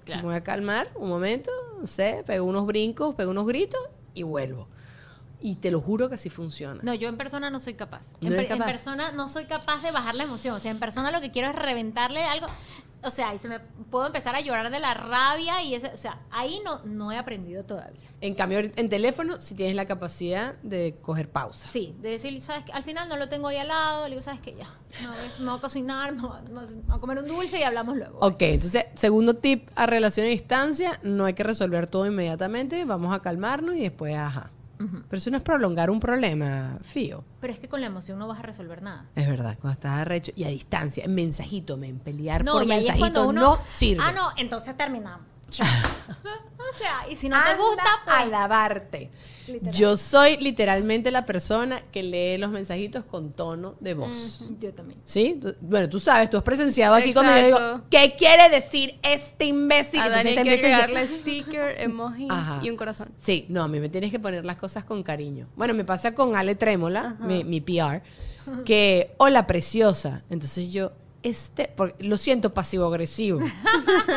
Claro. Me voy a calmar un momento, no sé, pego unos brincos, pego unos gritos y vuelvo. Y te lo juro que así funciona. No, yo en persona no soy capaz. ¿No En, per- en capaz? persona no soy capaz de bajar la emoción. O sea, en persona lo que quiero es reventarle algo. O sea, y se me puedo empezar a llorar de la rabia y ese, o sea, ahí no, no he aprendido todavía. En cambio, en teléfono, si tienes la capacidad de coger pausa. Sí, de decir, ¿sabes qué? Al final no lo tengo ahí al lado, le digo, ¿sabes qué? Ya, no, me voy a cocinar, me voy me voy a comer un dulce y hablamos luego. Ok, entonces, segundo tip a relación a distancia, no hay que resolver todo inmediatamente, vamos a calmarnos y después, ajá. Ujú. Pero eso no es prolongar un problema, fío. Pero es que con la emoción no vas a resolver nada. Es verdad, cuando estás arrecho y a distancia, en mensajito, men, pelear por mensajito uno, no sirve. Ah, no, entonces terminamos. O sea, y si no te Anda gusta, a pues... lavarte. Literal. Yo soy literalmente la persona que lee los mensajitos con tono de voz. Yo también. ¿Sí? Tú- bueno, tú sabes, tú has presenciado aquí cuando yo digo, Exacto. ¿qué quiere decir este imbécil? A Entonces Dani hay te que a- sticker, emoji Ajá. y un corazón. Sí, no, a mí me tienes que poner las cosas con cariño. Bueno, me pasa con Ale Trémola, mi, mi PR, que, hola, preciosa. Entonces yo, este, porque lo siento pasivo-agresivo.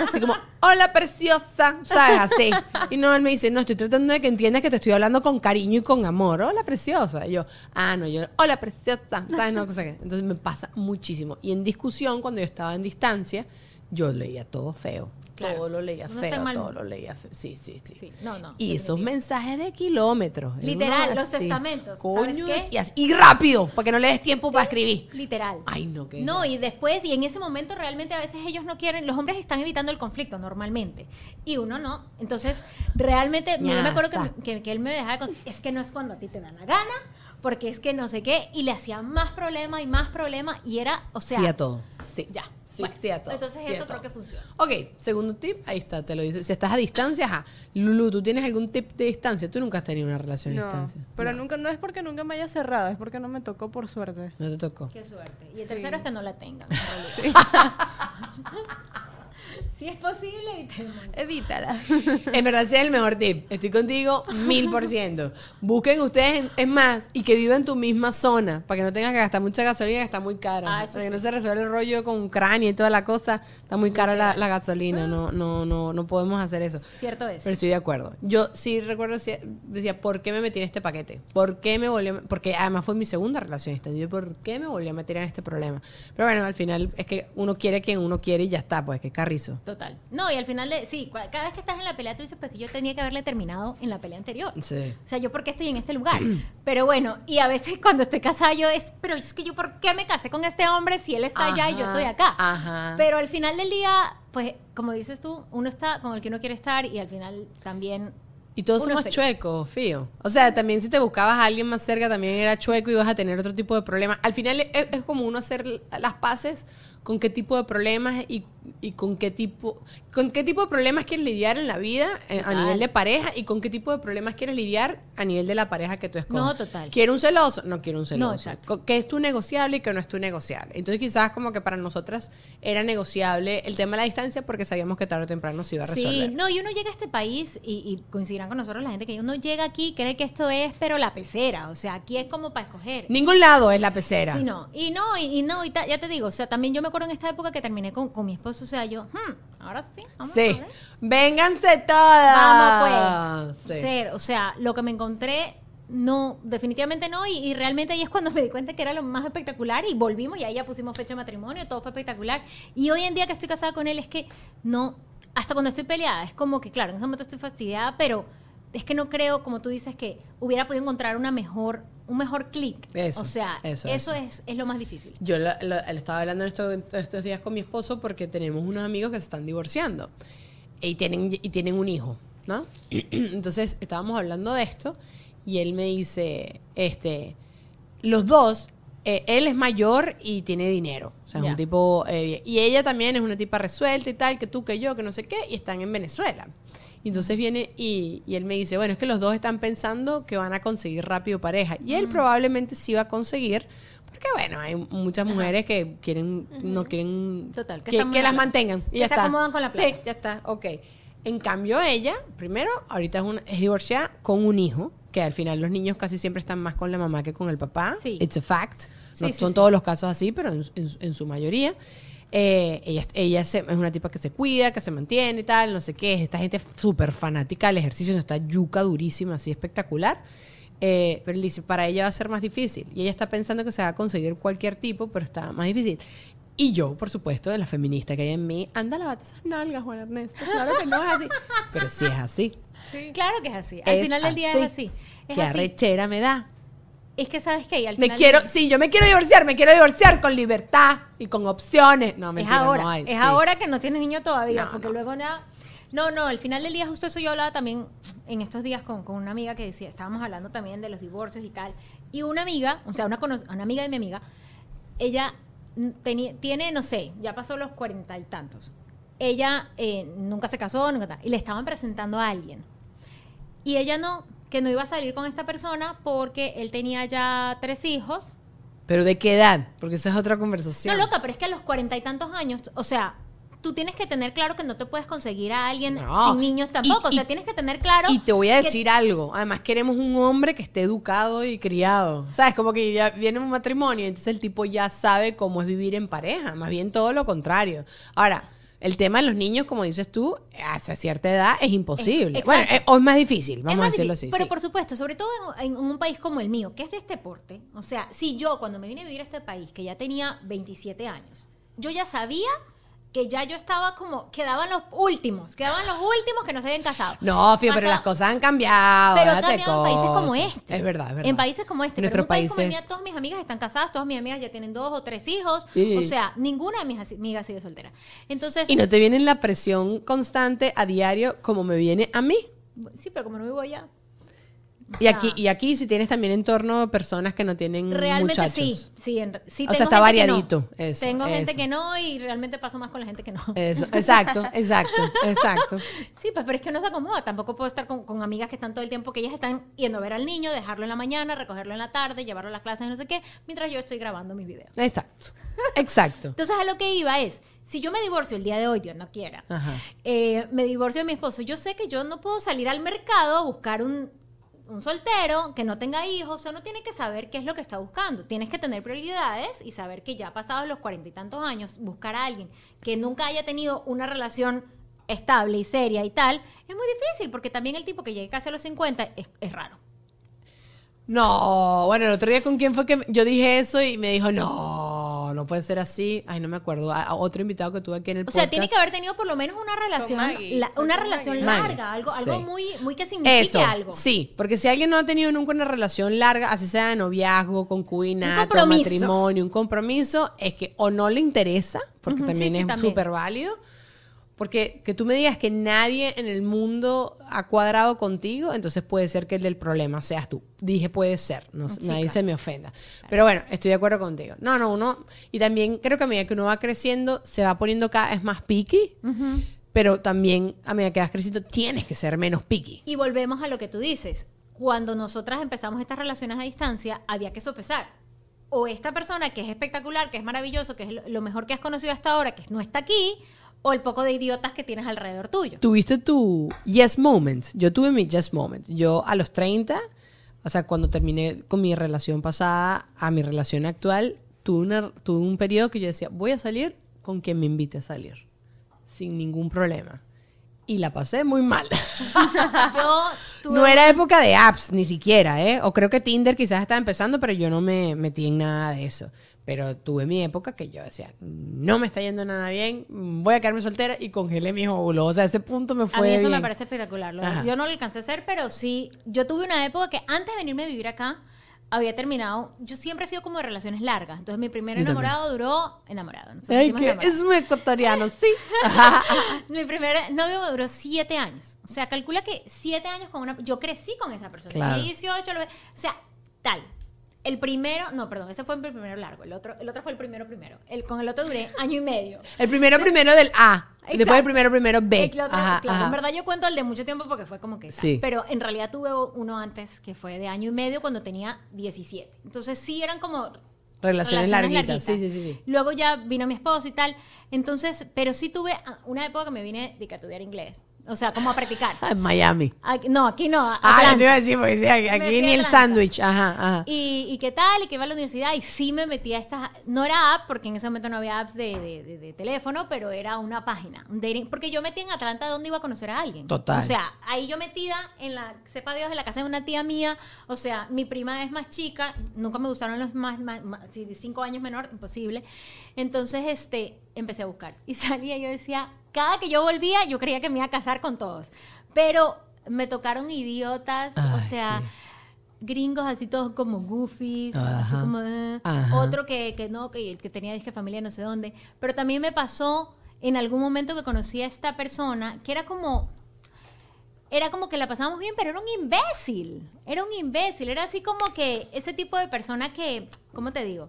Así como, hola, preciosa, ¿sabes? Así. Y no, él me dice, no, estoy tratando de que entiendas que te estoy hablando con cariño y con amor. Hola, preciosa. Y yo, ah, no, yo, hola, preciosa, ¿sabes? No. Entonces me pasa muchísimo. Y en discusión, cuando yo estaba en distancia, yo leía todo feo. Claro. Todo lo leía Uno feo, mal todo lo leía feo. Sí, sí, sí. Sí, no, no. Y esos mensajes de kilómetros. Literal, los así, testamentos, ¿sabes coño, qué? Y, así- y rápido, para que no le des tiempo para escribir. Literal. Ay, no, qué No, y después, y en ese momento realmente a veces ellos no quieren, los hombres están evitando el conflicto normalmente, y uno no. Entonces, realmente, yo me acuerdo que, que- que él me dejaba con, es que no es cuando a ti te da la gana, porque es que no sé qué, y le hacía más problema y más problema, y era, o sea, sí a todo. Sí. ya. Sí, Bueno, sí a todo. Entonces sí a eso creo que funciona. Ok, segundo tip, ahí está, te lo dice. Si estás a distancia, ajá. Lulu, ¿tú tienes algún tip de distancia? Tú nunca has tenido una relación a No, distancia. pero no, nunca, no es porque nunca me haya cerrado, es porque no me tocó por suerte. no te tocó. Qué suerte. Y el Sí. tercero es que no la tengan. si es posible. Evítala. En verdad, ese es el mejor tip. Estoy contigo mil por ciento. Busquen ustedes, en- es más, y que vivan en tu misma zona, para que no tengas que gastar mucha gasolina, que está muy cara. Ah, para que no se resuelva el rollo con Ucrania y toda la cosa. Está muy cara la, la gasolina. No, no, no, no podemos hacer eso. Cierto es. Pero estoy de acuerdo. Yo sí recuerdo, si- decía, ¿por qué me metí en este paquete? ¿Por qué me volví a Porque además fue mi segunda relación. Yo, ¿por qué me volví a meter en este problema? Pero bueno, al final es que uno quiere a quien uno quiere y ya está, pues, que carrizo. Total. No, y al final, de, sí, cada vez que estás en la pelea, tú dices, pues que yo tenía que haberle terminado en la pelea anterior. Sí. O sea, yo por qué estoy en este lugar. Pero bueno, y a veces cuando estoy casada yo es, pero es que yo por qué me casé con este hombre si él está allá y yo Ajá, estoy acá. Ajá. Pero al final del día, pues como dices tú, uno está con el que uno quiere estar y al final también Y todos Uno somos feliz. chuecos, fío. O sea, también si te buscabas a alguien más cerca, también era chueco y vas a tener otro tipo de problemas. Al final es, es como uno hacer las paces con qué tipo de problemas y, y con qué tipo con qué tipo de problemas quieres lidiar en la vida eh, a nivel de pareja y con qué tipo de problemas quieres lidiar a nivel de la pareja que tú escoges. No, total. ¿Quiero un celoso? No quiero un celoso. exacto. Co- ¿Qué es tu negociable y qué no es tu negociable? Entonces quizás como que para nosotras era negociable el tema de la distancia porque sabíamos que tarde o temprano se iba a resolver. Sí, no, y uno llega a este país y, y coincidirán con nosotros la gente que uno llega aquí y cree que esto es, pero la pecera, o sea, aquí es como para escoger. Ningún lado es la pecera. Sí, no, y no, y, y no, y ta- ya te digo, o sea, también yo me acuerdo en esta época que terminé con, con mi esposo, o sea, yo, hmm, ahora sí, vamos a Sí. ver. Vénganse todas. Vamos pues. Sí. Ser, o sea, lo que me encontré, no, definitivamente no. Y, y realmente ahí es cuando me di cuenta que era lo más espectacular y volvimos y ahí ya pusimos fecha de matrimonio, todo fue espectacular. Y hoy en día que estoy casada con él es que no, hasta cuando estoy peleada, es como que, claro, en ese momento estoy fastidiada, pero es que no creo, como tú dices, que hubiera podido encontrar una mejor, un mejor clic. O sea, eso, eso, eso. Es, es lo más difícil. Yo la- estaba hablando en esto- estos días con mi esposo porque tenemos unos amigos que se están divorciando y tienen, y tienen un hijo, ¿no? Entonces estábamos hablando de esto y él me dice, este, los dos, eh, él es mayor y tiene dinero, o sea, es Ya. un tipo, eh, y ella también es una tipa resuelta y tal, que tú, que yo, que no sé qué, y están en Venezuela. Y entonces viene y, y él me dice, bueno, es que los dos están pensando que van a conseguir rápido pareja. Y él probablemente sí va a conseguir, porque bueno, hay muchas mujeres que quieren, no quieren Total, que que, que las mantengan. Y Que ya se está. acomodan con la Sí, plata. ya está, ok. En cambio ella, primero, ahorita es, una, es divorciada con un hijo, que al final los niños casi siempre están más con la mamá que con el papá. Sí. It's a fact. No Sí, sí, son sí. todos los casos así, pero en, en- en su mayoría. Eh, ella ella se- es una tipa que se cuida, que se mantiene y tal, no sé qué. Esta gente súper fanática del ejercicio, está yuca durísima, así espectacular. Eh, pero él dice, para ella va a ser más difícil. Y ella está pensando que se va a conseguir cualquier tipo, pero está más difícil. Y yo, por supuesto, de la feminista que hay en mí, anda, lavate esas nalgas, Juan Ernesto. Claro que no es así. Pero sí es así. Claro que es así. Al Es final del día es así. Es Qué arrechera me da. Es que sabes que al Me final quiero, del- sí, yo me quiero divorciar, me quiero divorciar con libertad y con opciones. No, es mentira, ahora, no hay, es sí. ahora que no tienes niño todavía, No, porque no. luego nada. No, no, al final del día justo eso yo hablaba también en estos días con, con una amiga que decía, estábamos hablando también de los divorcios y tal. Y una amiga, o sea, una, una amiga de mi amiga, ella tenía, tiene, no sé, ya pasó los cuarenta y tantos. Ella eh, nunca se casó, nunca tal, y le estaban presentando a alguien. Y ella no, que no iba a salir con esta persona porque él tenía ya tres hijos. Pero ¿de qué edad? Porque esa es otra conversación. No, loca, pero es que a los cuarenta y tantos años, o sea, tú tienes que tener claro que no te puedes conseguir a alguien No. sin niños tampoco. Y- o sea, tienes que tener claro. Y te voy a que- decir algo. Además, queremos un hombre que esté educado y criado. ¿Sabes? Como que ya viene un matrimonio, entonces el tipo ya sabe cómo es vivir en pareja. Más bien todo lo contrario. Ahora, el tema de los niños, como dices tú, hacia cierta edad es imposible. Bueno, es, o es más difícil, vamos más a decirlo difícil, así. Pero sí. por supuesto, sobre todo en, en un país como el mío, que es de este porte. O sea, si yo cuando me vine a vivir a este país, que ya tenía 27 años, yo ya sabía que ya yo estaba como, quedaban los últimos, quedaban los últimos que no se habían casado. No, Fío, pero las cosas han cambiado. Pero déjate también en países como este. Es verdad, es verdad. En países como este. En pero en nuestros un país como mío, todas mis amigas están casadas, todas mis amigas ya tienen dos o tres hijos. Sí. O sea, ninguna de mis amigas sigue soltera. Entonces, Y no te viene la presión constante a diario como me viene a mí. sí, pero como no vivo allá. Y aquí, y aquí si tienes también entorno personas que no tienen Realmente muchachos. sí, sí, en- sí O sea, está gente que no. variadito, eso, tengo gente eso. que no y realmente paso más con la gente que no. Eso, exacto, exacto, exacto. Sí, pues pero es que no se acomoda. Tampoco puedo estar con, con amigas que están todo el tiempo, que ellas están yendo a ver al niño, dejarlo en la mañana, recogerlo en la tarde, llevarlo a las clases, no sé qué, mientras yo estoy grabando mis videos. Exacto. Exacto. Entonces a lo que iba es, si yo me divorcio el día de hoy, Dios no quiera, Ajá. eh, me divorcio de mi esposo, yo sé que yo no puedo salir al mercado a buscar un, un soltero que no tenga hijos, uno tiene que saber qué es lo que está buscando. Tienes que tener prioridades y saber que ya pasados los cuarenta y tantos años, buscar a alguien que nunca haya tenido una relación estable y seria y tal, es muy difícil porque también el tipo que llegue casi a los 50 es, es raro. No, bueno, el otro día con quién fue que yo dije eso y me dijo, no, no puede ser así. Ay, no me acuerdo. A, a otro invitado que tuve aquí en el O podcast. sea, tiene que haber tenido por lo menos una relación, Maggie, la- fue una relación Maggie. Maggie, larga, algo, algo sí. muy, muy que signifique Eso, algo. sí, porque si alguien no ha tenido nunca una relación larga, así sea de noviazgo, concubinato, Un matrimonio, un compromiso, es que o no le interesa, porque también sí, es súper válido, porque que tú me digas que nadie en el mundo ha cuadrado contigo, entonces puede ser que el del problema seas tú. Dije puede ser, no, Sí, nadie claro. se me ofenda. Pero bueno, estoy de acuerdo contigo. No, no, uno, y también creo que a medida que uno va creciendo, se va poniendo cada vez más picky, Ujú. pero también a medida que vas creciendo, tienes que ser menos picky. Y volvemos a lo que tú dices. Cuando nosotras empezamos estas relaciones a distancia, había que sopesar. O esta persona que es espectacular, que es maravilloso, que es lo mejor que has conocido hasta ahora, que no está aquí, o el poco de idiotas que tienes alrededor tuyo. ¿Tuviste tu yes moment? Yo tuve mi yes moment. Yo a los 30, o sea, cuando terminé con mi relación pasada a mi relación actual, tuve, una- tuve un periodo que yo decía, voy a salir con quien me invite a salir, sin ningún problema. Y la pasé muy mal. Yo tuve No era época de apps, ni siquiera, ¿eh? O creo que Tinder quizás estaba empezando, pero yo no me metí en nada de eso. Pero tuve mi época que yo decía, no me está yendo nada bien, voy a quedarme soltera y congelé mis óvulos. O sea, ese punto me A fue mí eso me bien. parece espectacular. Yo no lo alcancé a hacer, pero sí. Yo tuve una época que antes de venirme a vivir acá, había terminado. Yo siempre he sido como de relaciones largas. Entonces, mi primer enamorado duró. Enamorado. nosotros Ay, decimos que enamorado. es muy ecuatoriano, sí. Mi primer novio duró siete años. O sea, calcula que siete años con una... Yo crecí con esa persona. Claro. Tenía 18, lo- o sea, tal. El primero, no, perdón, ese fue el primero largo. El otro, el otro fue el primero primero. El, con el otro duré año y medio. El primero primero del A. y Después el Exacto. primero primero B. El otro, Ajá, claro, ajá. En verdad yo cuento el de mucho tiempo porque fue como que... tal. Sí. Pero en realidad tuve uno antes que fue de año y medio cuando tenía 17. Entonces sí eran como Relaciones, larguitas. larguitas. Sí, sí, sí, sí. Luego ya vino mi esposo y tal. Entonces, pero sí tuve ah, una época que me vine de que estudiar inglés. O sea, como a practicar. Ah, En Miami. Aquí- no, aquí no. Ah, Atlanta. yo te iba a decir, porque sí, aquí, aquí ni el sándwich. Ajá, ajá. Y, y qué tal, y que iba a la universidad, y sí me metí a estas, no era app, porque en ese momento no había apps de, de- de- de teléfono, pero era una página, un dating, porque yo metí en Atlanta donde iba a conocer a alguien. Total. O sea, ahí yo metida en la, sepa Dios, en la casa de una tía mía, o sea, mi prima es más chica, nunca me gustaron los más, más, más- cinco años menor, imposible. Entonces, este, empecé a buscar, y salía, y yo decía, cada que yo volvía, yo creía que me iba a casar con todos, pero me tocaron idiotas, o sea sí. gringos así todos como goofies, así como, eh. Ajá. otro que, que no, que, que tenía dije, familia no sé dónde. Pero también me pasó en algún momento que conocí a esta persona que era como, era como que la pasábamos bien, pero era un imbécil, era un imbécil, era así como que ese tipo de persona que, ¿cómo te digo?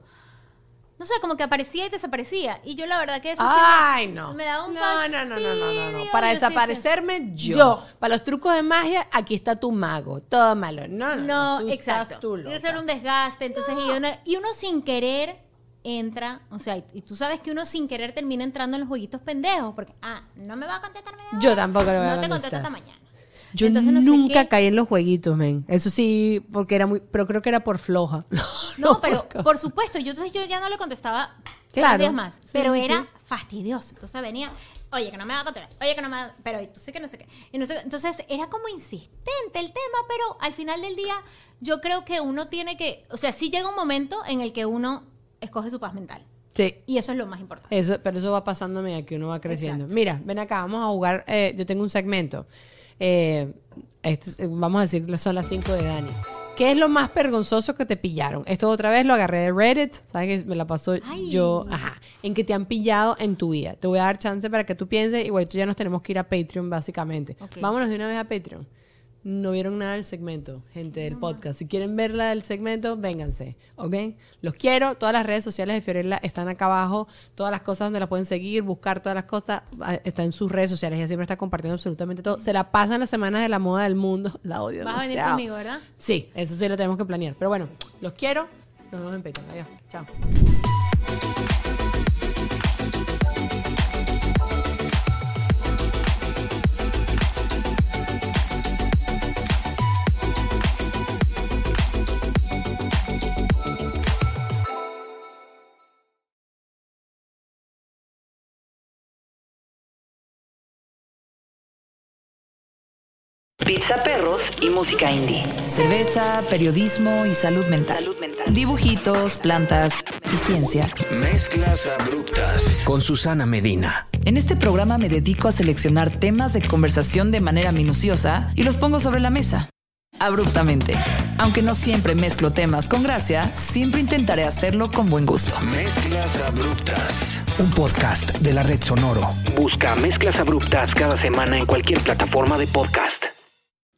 No sé, como que aparecía y desaparecía. Y yo la verdad que eso sí me- Ay, no. me da un no, no, no, no, no, no, Para yo sí sé. desaparecerme, yo. Yo. Para los trucos de magia, aquí está tu mago. Tómalo. No, no, No, tú exacto. Tiene que loca. ser un desgaste. Entonces, y, uno, y uno sin querer entra, o sea, y, tú sabes que uno sin querer termina entrando en los jueguitos pendejos, porque, ah, no me va a contestar media Yo tampoco le voy a No te contestar. contesto hasta mañana. Yo Entonces, no sé nunca caí en los jueguitos, men. Eso sí, porque era muy. Pero creo que era por floja. No, pero por supuesto, yo entonces yo ya no le contestaba Claro. días más. Sí, pero sí, era sí. fastidioso. Entonces venía, oye, que no me va a contestar, oye, que no me va pero tú sí que no sé qué. Y no sé qué. Entonces era como insistente el tema, pero al final del día yo creo que uno tiene que, o sea, sí llega un momento en el que uno escoge su paz mental. Sí. Y eso es lo más importante. Eso, pero eso va pasando a medida que uno va creciendo. Exacto. Mira, ven acá, vamos a jugar. eh, yo tengo un segmento. Eh, este- vamos a decir son las 5 de Dani. ¿Qué es lo más vergonzoso que te pillaron? Esto otra vez lo agarré de Reddit. ¿Sabes que me la pasó Ay. yo? Ajá. En que te han pillado en tu vida. Te voy a dar chance para que tú pienses. Igual tú ya nos tenemos que ir a Patreon, básicamente. Ok. Vámonos de una vez a Patreon. No vieron nada del segmento, gente del podcast. Si quieren ver la del segmento, vénganse, ¿ok? Los quiero. Todas las redes sociales de Fiorella están acá abajo. Todas las cosas donde la pueden seguir, buscar todas las cosas, ah, está en sus redes sociales. Ella siempre está compartiendo absolutamente todo. Se la pasan las semanas de la moda del mundo. La odio Vas a venir conmigo, ¿verdad? Sí, eso sí lo tenemos que planear. Pero bueno, los quiero. Nos vemos en Patreon. Adiós. Chao. Pizza perros y música indie. Cerveza, periodismo y salud mental. Salud mental. Dibujitos, plantas y ciencia. Mezclas abruptas con Susana Medina. En este programa me dedico a seleccionar temas de conversación de manera minuciosa y los pongo sobre la mesa. Abruptamente. Aunque no siempre mezclo temas con gracia, siempre intentaré hacerlo con buen gusto. Mezclas abruptas. Un podcast de la red Sonoro. Busca Mezclas abruptas cada semana en cualquier plataforma de podcast.